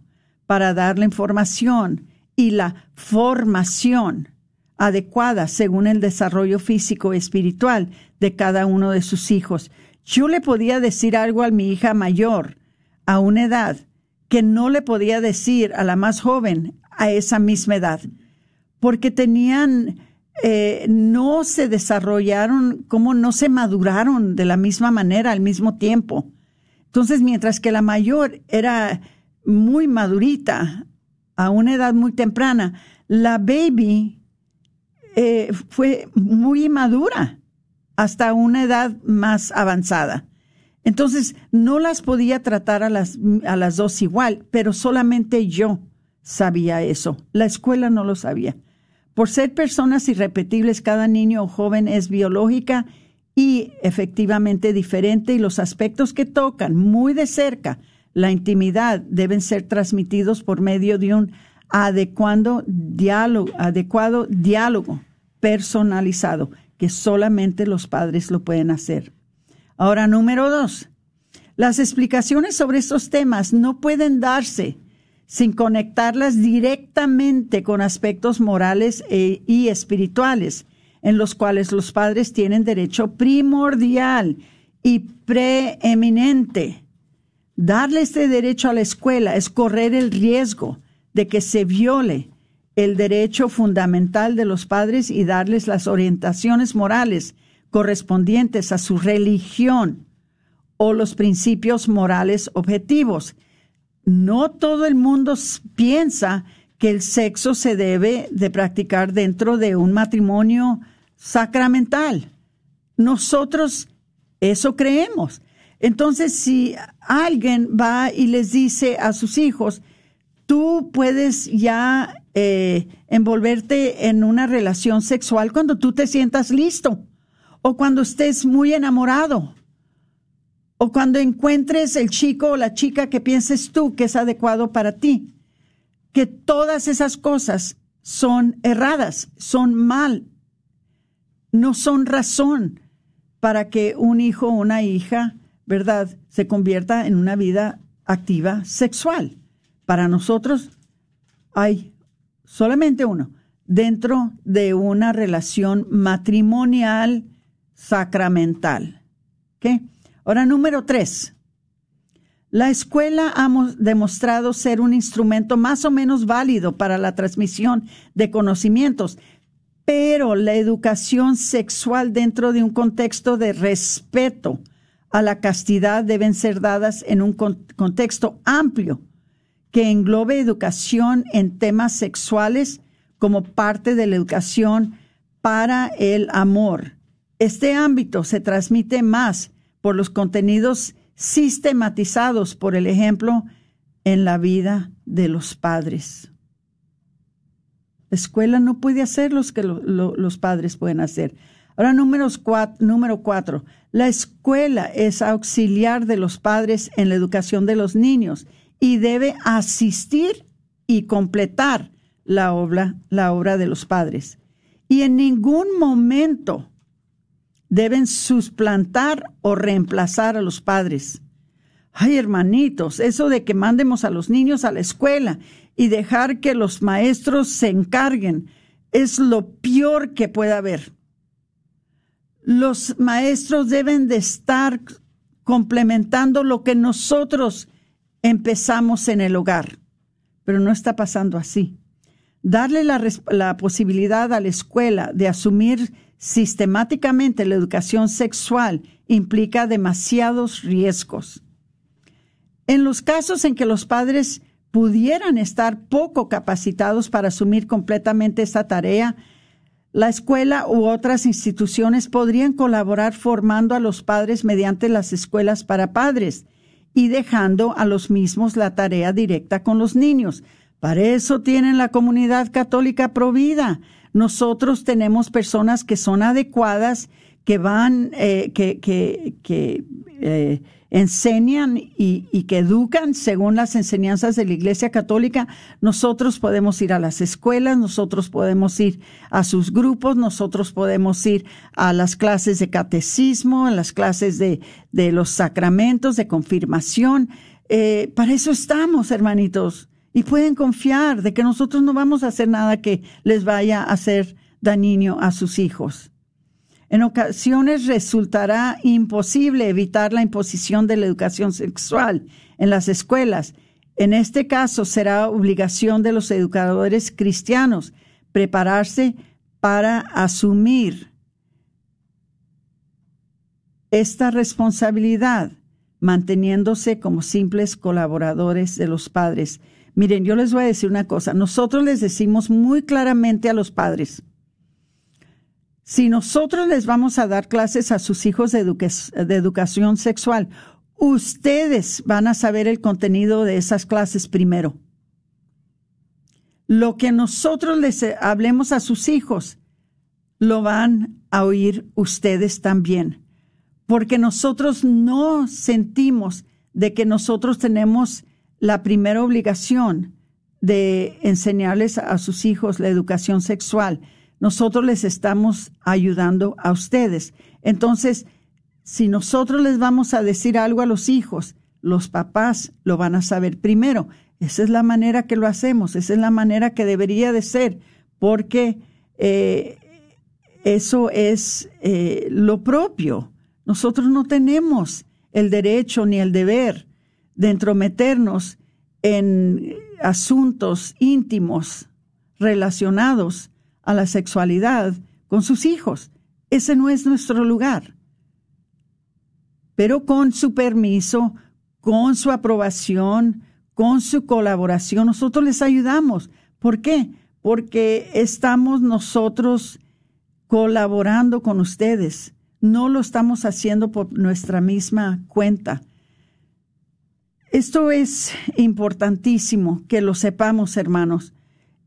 para dar la información y la formación adecuada según el desarrollo físico y espiritual de cada uno de sus hijos. Yo le podía decir algo a mi hija mayor a una edad que no le podía decir a la más joven a esa misma edad porque tenían, eh, no se desarrollaron, como no se maduraron de la misma manera al mismo tiempo. Entonces, mientras que la mayor era muy madurita a una edad muy temprana, la baby eh, fue muy madura hasta una edad más avanzada. Entonces, no las podía tratar a las, a las dos igual, pero solamente yo sabía eso. La escuela no lo sabía. Por ser personas irrepetibles, cada niño o joven es biológica y efectivamente diferente y los aspectos que tocan muy de cerca la intimidad deben ser transmitidos por medio de un adecuado diálogo, adecuado diálogo personalizado que solamente los padres lo pueden hacer. Ahora, número dos, las explicaciones sobre estos temas no pueden darse sin conectarlas directamente con aspectos morales e, y espirituales, en los cuales los padres tienen derecho primordial y preeminente. Darle este derecho a la escuela es correr el riesgo de que se viole el derecho fundamental de los padres y darles las orientaciones morales correspondientes a su religión o los principios morales objetivos no todo el mundo piensa que el sexo se debe de practicar dentro de un matrimonio sacramental. Nosotros eso creemos. Entonces, si alguien va y les dice a sus hijos, tú puedes ya eh, envolverte en una relación sexual cuando tú te sientas listo o cuando estés muy enamorado o cuando encuentres el chico o la chica que pienses tú que es adecuado para ti. Que todas esas cosas son erradas, son mal, no son razón para que un hijo o una hija, ¿verdad?, se convierta en una vida activa sexual. Para nosotros hay solamente uno dentro de una relación matrimonial sacramental. ¿Qué? Ahora, número tres. La escuela ha demostrado ser un instrumento más o menos válido para la transmisión de conocimientos, pero la educación sexual dentro de un contexto de respeto a la castidad deben ser dadas en un contexto amplio que englobe educación en temas sexuales como parte de la educación para el amor. Este ámbito se transmite más por los contenidos sistematizados, por el ejemplo, en la vida de los padres. La escuela no puede hacer lo que los padres pueden hacer. Ahora, cuatro, número cuatro. La escuela es auxiliar de los padres en la educación de los niños y debe asistir y completar la obra, la obra de los padres. Y en ningún momento deben suplantar o reemplazar a los padres. Ay, hermanitos, eso de que mandemos a los niños a la escuela y dejar que los maestros se encarguen es lo peor que pueda haber. Los maestros deben de estar complementando lo que nosotros empezamos en el hogar, pero no está pasando así. Darle la, posibilidad a la escuela de asumir sistemáticamente la educación sexual implica demasiados riesgos. En los casos en que los padres pudieran estar poco capacitados para asumir completamente esta tarea, la escuela u otras instituciones podrían colaborar formando a los padres mediante las escuelas para padres y dejando a los mismos la tarea directa con los niños. Para eso tienen la comunidad católica provida. Nosotros tenemos personas que son adecuadas, que van, eh, que, que, que eh, enseñan y, y, que educan según las enseñanzas de la Iglesia Católica, nosotros podemos ir a las escuelas, nosotros podemos ir a sus grupos, nosotros podemos ir a las clases de catecismo, a las clases de, de los sacramentos, de confirmación. Eh, para eso estamos, hermanitos. Y pueden confiar de que nosotros no vamos a hacer nada que les vaya a hacer daño a sus hijos. En ocasiones resultará imposible evitar la imposición de la educación sexual en las escuelas. En este caso será obligación de los educadores cristianos prepararse para asumir esta responsabilidad, manteniéndose como simples colaboradores de los padres. Miren, yo les voy a decir una cosa. Nosotros les decimos muy claramente a los padres, si nosotros les vamos a dar clases a sus hijos de, educación sexual, ustedes van a saber el contenido de esas clases primero. Lo que nosotros les hablemos a sus hijos, lo van a oír ustedes también, porque nosotros no sentimos de que nosotros tenemos la primera obligación de enseñarles a sus hijos la educación sexual nosotros les estamos ayudando a ustedes. Entonces, si nosotros les vamos a decir algo a los hijos, los papás lo van a saber primero. Esa es la manera que lo hacemos, esa es la manera que debería de ser, porque eh, eso es eh, lo propio. Nosotros no tenemos el derecho ni el deber de entrometernos en asuntos íntimos relacionados a la sexualidad con sus hijos. Ese no es nuestro lugar. Pero con su permiso, con su aprobación, con su colaboración, nosotros les ayudamos. ¿Por qué? Porque estamos nosotros colaborando con ustedes. No lo estamos haciendo por nuestra misma cuenta. Esto es importantísimo que lo sepamos, hermanos.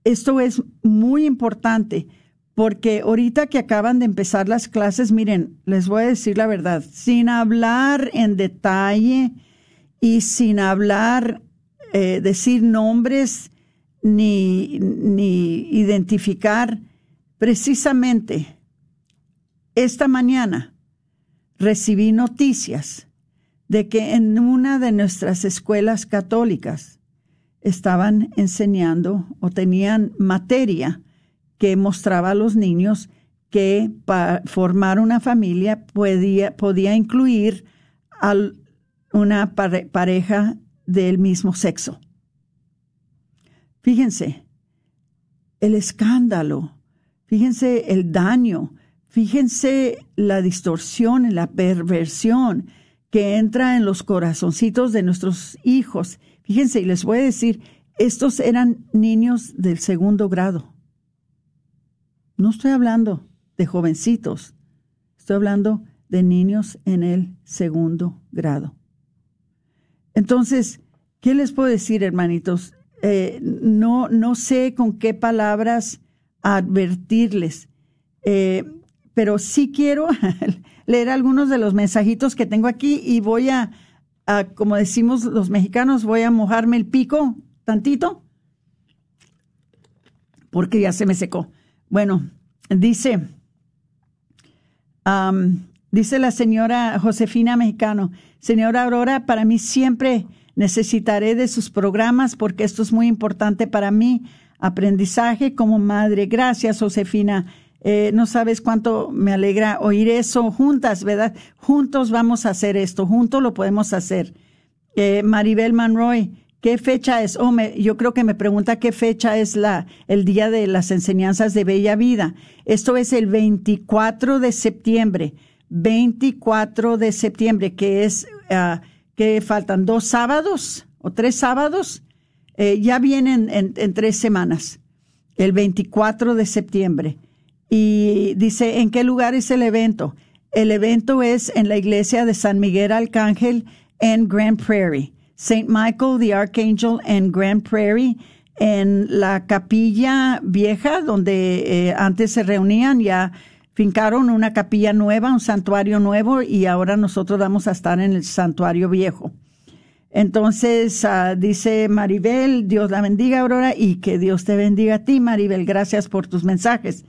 Esto es muy importante porque ahorita que acaban de empezar las clases, miren, les voy a decir la verdad, sin hablar en detalle y sin hablar, eh, decir nombres ni, ni identificar precisamente esta mañana recibí noticias de que en una de nuestras escuelas católicas estaban enseñando o tenían materia que mostraba a los niños que para formar una familia podía, podía incluir a una pareja del mismo sexo. Fíjense, el escándalo, fíjense el daño, fíjense la distorsión, la perversión que entra en los corazoncitos de nuestros hijos. Fíjense, y les voy a decir, estos eran niños del segundo grado. No estoy hablando de jovencitos, estoy hablando de niños en el segundo grado. Entonces, ¿qué les puedo decir, hermanitos? Eh, no, no sé con qué palabras advertirles, eh, pero sí quiero leer algunos de los mensajitos que tengo aquí y voy a, como decimos los mexicanos, voy a mojarme el pico tantito, porque ya se me secó. Bueno, dice, dice la señora Josefina Mexicano, señora Aurora, para mí siempre necesitaré de sus programas porque esto es muy importante para mí, aprendizaje como madre. Gracias, Josefina. Eh, no sabes cuánto me alegra oír eso juntas, ¿verdad? Juntos vamos a hacer esto, juntos lo podemos hacer. Eh, Maribel Manroy, ¿qué fecha es? Oh, yo creo que me pregunta qué fecha es la, el día de las enseñanzas de Bella Vida. Esto es el 24 de septiembre. 24 de septiembre, que es, uh, que faltan dos sábados o tres sábados. Eh, ya vienen en, en tres semanas. El 24 de septiembre y dice, ¿en qué lugar es el evento? El evento es en la iglesia de San Miguel Arcángel en Grand Prairie. St. Michael the Archangel en Grand Prairie, en la capilla vieja donde eh, antes se reunían, ya fincaron una capilla nueva, un santuario nuevo y ahora nosotros vamos a estar en el santuario viejo. Entonces, uh, dice Maribel, Dios la bendiga, Aurora, y que Dios te bendiga a ti, Maribel. Gracias por tus mensajes.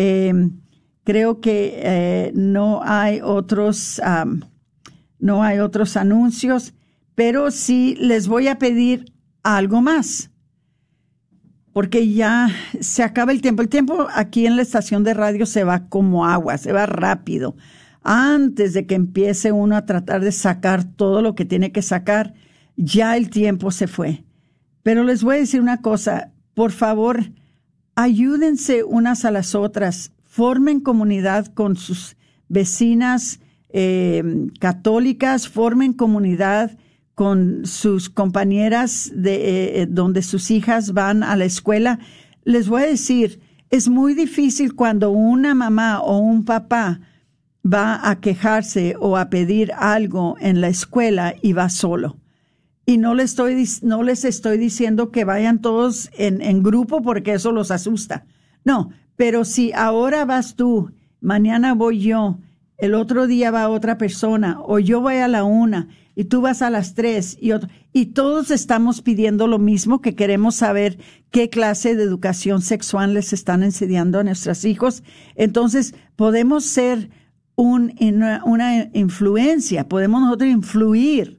Eh, creo que eh, no hay otros, no hay otros anuncios, pero sí les voy a pedir algo más, porque ya se acaba el tiempo. El tiempo aquí en la estación de radio se va como agua, se va rápido. Antes de que empiece uno a tratar de sacar todo lo que tiene que sacar, ya el tiempo se fue. Pero les voy a decir una cosa, por favor, ayúdense unas a las otras, formen comunidad con sus vecinas eh, católicas, formen comunidad con sus compañeras de eh, donde sus hijas van a la escuela. Les voy a decir, es muy difícil cuando una mamá o un papá va a quejarse o a pedir algo en la escuela y va solo. Y no les estoy, no les estoy diciendo que vayan todos en, en grupo porque eso los asusta. No, pero si ahora vas tú, mañana voy yo, el otro día va otra persona, o yo voy a la una y tú vas a las tres y y todos estamos pidiendo lo mismo, que queremos saber qué clase de educación sexual les están enseñando a nuestros hijos. Entonces, podemos ser un, una, una influencia, podemos nosotros influir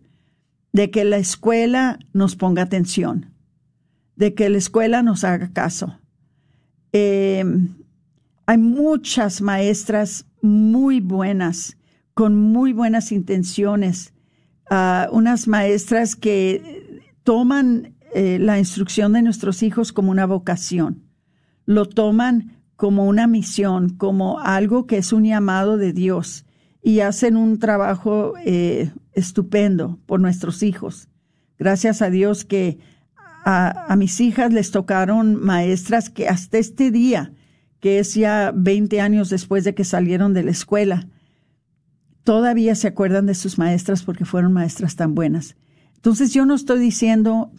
de que la escuela nos ponga atención, de que la escuela nos haga caso. Eh, hay muchas maestras muy buenas, con muy buenas intenciones, ah, unas maestras que toman eh, la instrucción de nuestros hijos como una vocación, lo toman como una misión, como algo que es un llamado de Dios y hacen un trabajo eh, estupendo por nuestros hijos. Gracias a Dios que a, mis hijas les tocaron maestras que hasta este día, que es ya 20 años después de que salieron de la escuela, todavía se acuerdan de sus maestras porque fueron maestras tan buenas. Entonces yo no estoy diciendo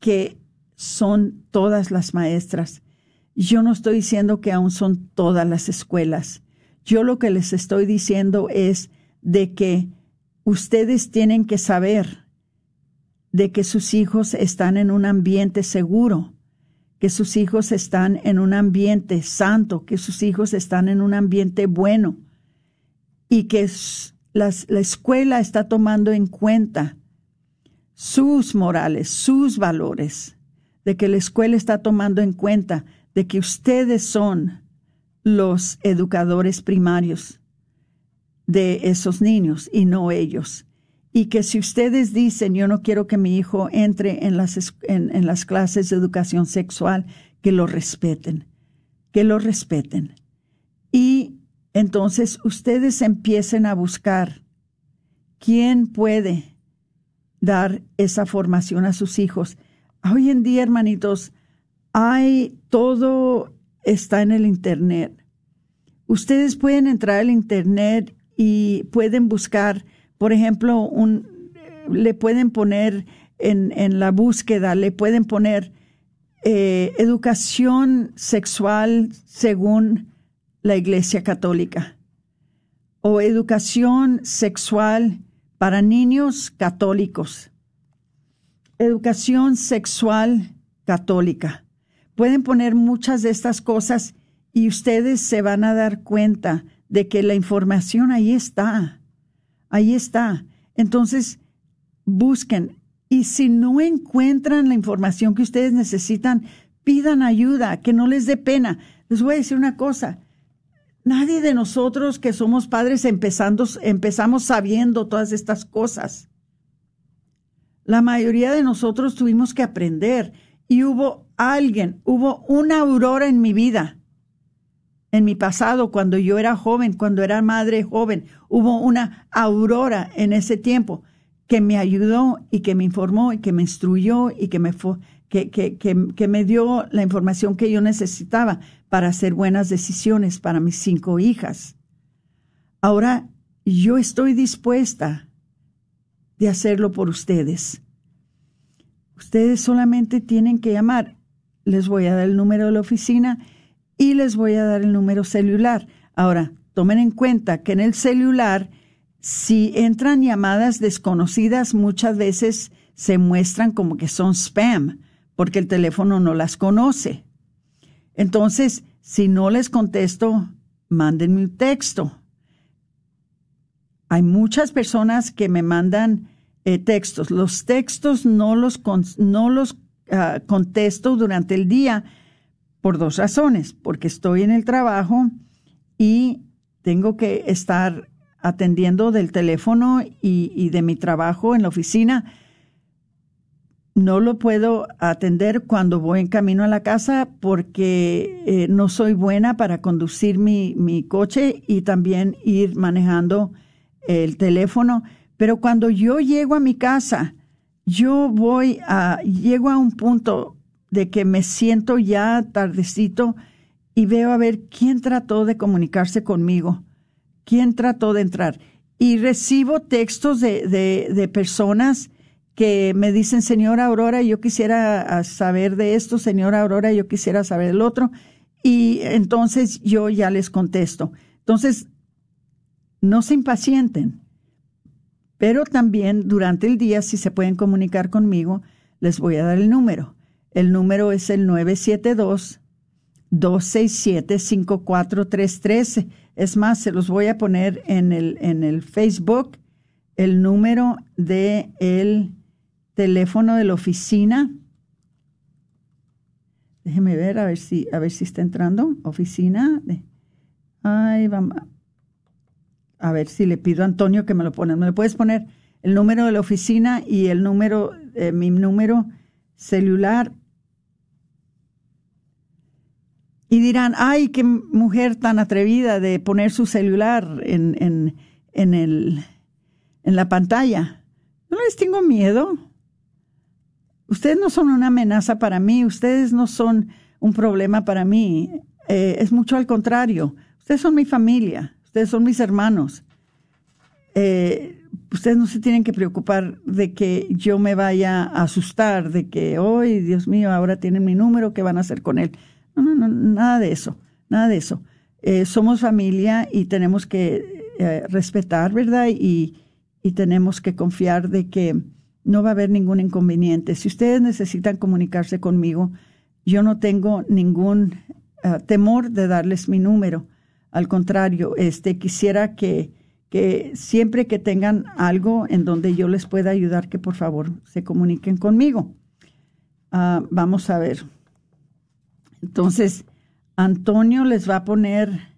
que son todas las maestras. Yo no estoy diciendo que aún son todas las escuelas. Yo lo que les estoy diciendo es de que ustedes tienen que saber de que sus hijos están en un ambiente seguro, que sus hijos están en un ambiente santo, que sus hijos están en un ambiente bueno y que la escuela está tomando en cuenta sus morales, sus valores, de que la escuela está tomando en cuenta de que ustedes son los educadores primarios de esos niños y no ellos. Y que si ustedes dicen, yo no quiero que mi hijo entre en las, en, las clases de educación sexual, que lo respeten, que lo respeten. Y entonces ustedes empiecen a buscar quién puede dar esa formación a sus hijos. Hoy en día, hermanitos, hay todo está en el Internet. Ustedes pueden entrar al Internet y pueden buscar, por ejemplo, un, le pueden poner en, en la búsqueda, le pueden poner eh, educación sexual según la Iglesia Católica o educación sexual para niños católicos, educación sexual católica. Pueden poner muchas de estas cosas y ustedes se van a dar cuenta de que la información ahí está, ahí está. Entonces, busquen y si no encuentran la información que ustedes necesitan, pidan ayuda, que no les dé pena. Les voy a decir una cosa, Nadie de nosotros que somos padres empezando, empezamos sabiendo todas estas cosas. La mayoría de nosotros tuvimos que aprender y hubo alguien, hubo una aurora en mi vida. En mi pasado, cuando yo era joven, cuando era madre joven, hubo una aurora en ese tiempo que me ayudó y que me informó y que me instruyó y que me, que, que, me dio la información que yo necesitaba para hacer buenas decisiones para mis cinco hijas. Ahora yo estoy dispuesta de hacerlo por ustedes. Ustedes solamente tienen que llamar. Les voy a dar el número de la oficina y les voy a dar el número celular. Ahora, tomen en cuenta que en el celular, si entran llamadas desconocidas, muchas veces se muestran como que son spam porque el teléfono no las conoce. Entonces, si no les contesto, mándenme un texto. Hay muchas personas que me mandan eh, textos. Los textos no los, no los ah, contesto durante el día por dos razones, porque estoy en el trabajo y tengo que estar atendiendo del teléfono y, de mi trabajo en la oficina no lo puedo atender cuando voy en camino a la casa porque eh, no soy buena para conducir mi, mi, coche y también ir manejando el teléfono. Pero cuando yo llego a mi casa, yo voy a, llego a un punto de que me siento ya tardecito y veo a ver quién trató de comunicarse conmigo, quién trató de entrar. Y recibo textos de, de, de personas que me dicen, señora Aurora, yo quisiera ah, saber de esto, señora Aurora, yo quisiera saber del otro. Y entonces yo ya les contesto. Entonces, no se impacienten, pero también durante el día, si se pueden comunicar conmigo, les voy a dar el número. El número es el 972-267-5433. Es más, se los voy a poner en el, en el Facebook, el número de el teléfono de la oficina. Déjeme ver a ver si a ver si está entrando. Oficina. De, ay, vamos. A ver si le pido a Antonio que me lo pone. ¿Me lo puedes poner el número de la oficina y el número, eh, mi número celular? Y dirán, ay, qué mujer tan atrevida de poner su celular en, en, en, el, en la pantalla. No les tengo miedo. Ustedes no son una amenaza para mí, ustedes no son un problema para mí, eh, es mucho al contrario. Ustedes son mi familia, ustedes son mis hermanos. Eh, ustedes no se tienen que preocupar de que yo me vaya a asustar, de que, hoy, Dios mío, ahora tienen mi número, ¿qué van a hacer con él? No, no, no, nada de eso, nada de eso. Eh, somos familia y tenemos que respetar, ¿verdad? Y, y tenemos que confiar de que no va a haber ningún inconveniente. Si ustedes necesitan comunicarse conmigo, yo no tengo ningún ah, temor de darles mi número. Al contrario, este quisiera que, que siempre que tengan algo en donde yo les pueda ayudar, que por favor se comuniquen conmigo. Ah, vamos a ver. Entonces, Antonio les va a poner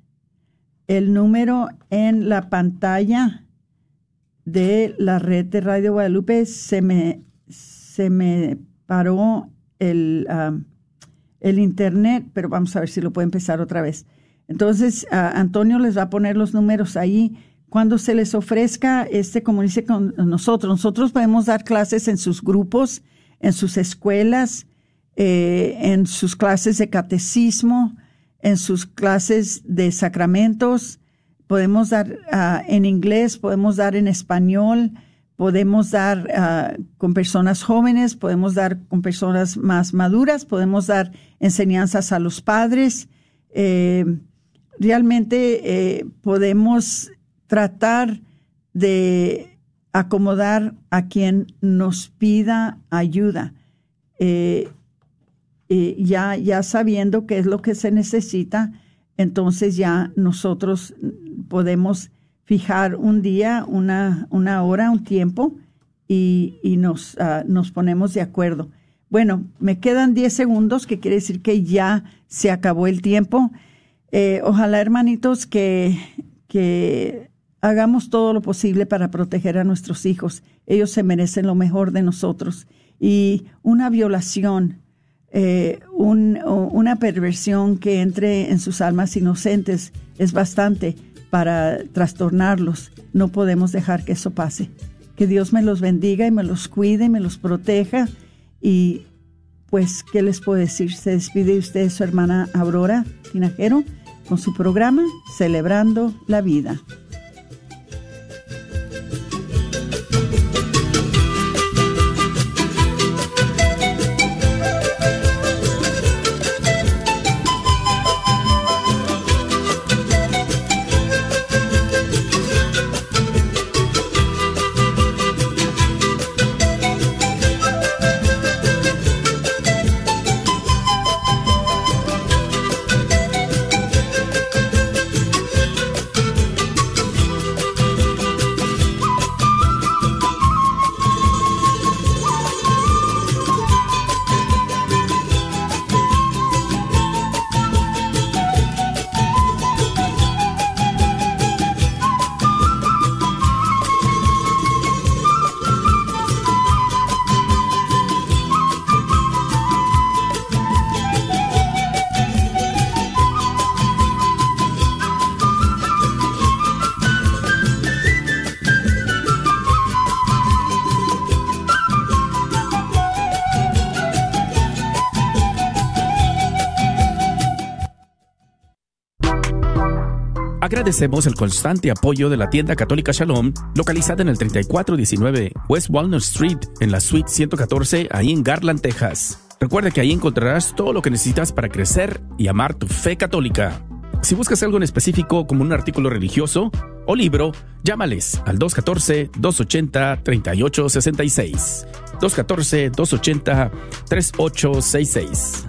el número en la pantalla de la red de Radio Guadalupe. Se me, se me paró el, el internet, pero vamos a ver si lo puede empezar otra vez. Entonces, Antonio les va a poner los números ahí. Cuando se les ofrezca, este, comunice con nosotros. Nosotros podemos dar clases en sus grupos, en sus escuelas, eh, en sus clases de catecismo, en sus clases de sacramentos. Podemos dar ah, en inglés, podemos dar en español, podemos dar ah, con personas jóvenes, podemos dar con personas más maduras, podemos dar enseñanzas a los padres. Eh, realmente eh, podemos tratar de acomodar a quien nos pida ayuda. Ya, ya sabiendo qué es lo que se necesita, entonces ya nosotros podemos fijar un día, una, una hora, un tiempo y, y nos, ah, nos ponemos de acuerdo. Bueno, me quedan 10 segundos, que quiere decir que ya se acabó el tiempo. Eh, ojalá, hermanitos, que, que hagamos todo lo posible para proteger a nuestros hijos. Ellos se merecen lo mejor de nosotros. Y una violación, eh, una perversión que entre en sus almas inocentes es bastante para trastornarlos. No podemos dejar que eso pase. Que Dios me los bendiga y me los cuide, me los proteja. Y pues, ¿qué les puedo decir? Se despide usted su hermana Aurora Tinajero con su programa Celebrando la Vida. Agradecemos el constante apoyo de la tienda católica Shalom, localizada en el 3419 West Walnut Street, en la suite 114, ahí en Garland, Texas. Recuerda que ahí encontrarás todo lo que necesitas para crecer y amar tu fe católica. Si buscas algo en específico como un artículo religioso o libro, llámales al 214-280-3866. 214-280-3866.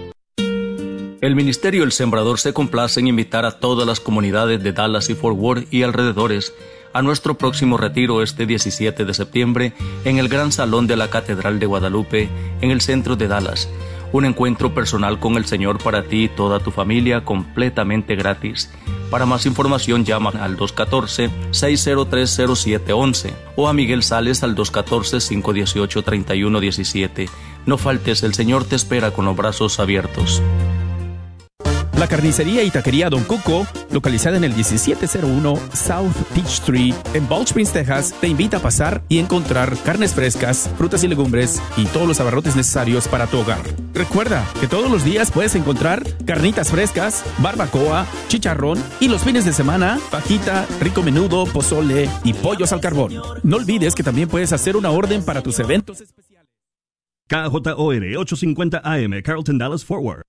El Ministerio El Sembrador se complace en invitar a todas las comunidades de Dallas y Fort Worth y alrededores a nuestro próximo retiro este 17 de septiembre en el Gran Salón de la Catedral de Guadalupe en el centro de Dallas. Un encuentro personal con el Señor para ti y toda tu familia completamente gratis. Para más información llama al 214-6030711 o a Miguel Sales al 214-518-3117. No faltes, el Señor te espera con los brazos abiertos. La carnicería y taquería Don Cuco, localizada en el 1701 South Peach Street en Balch Springs, Texas, te invita a pasar y encontrar carnes frescas, frutas y legumbres y todos los abarrotes necesarios para tu hogar. Recuerda que todos los días puedes encontrar carnitas frescas, barbacoa, chicharrón y los fines de semana, fajita, rico menudo, pozole y pollos al carbón. No olvides que también puedes hacer una orden para tus eventos especiales. KJOR 850 AM, Carlton Dallas Forward.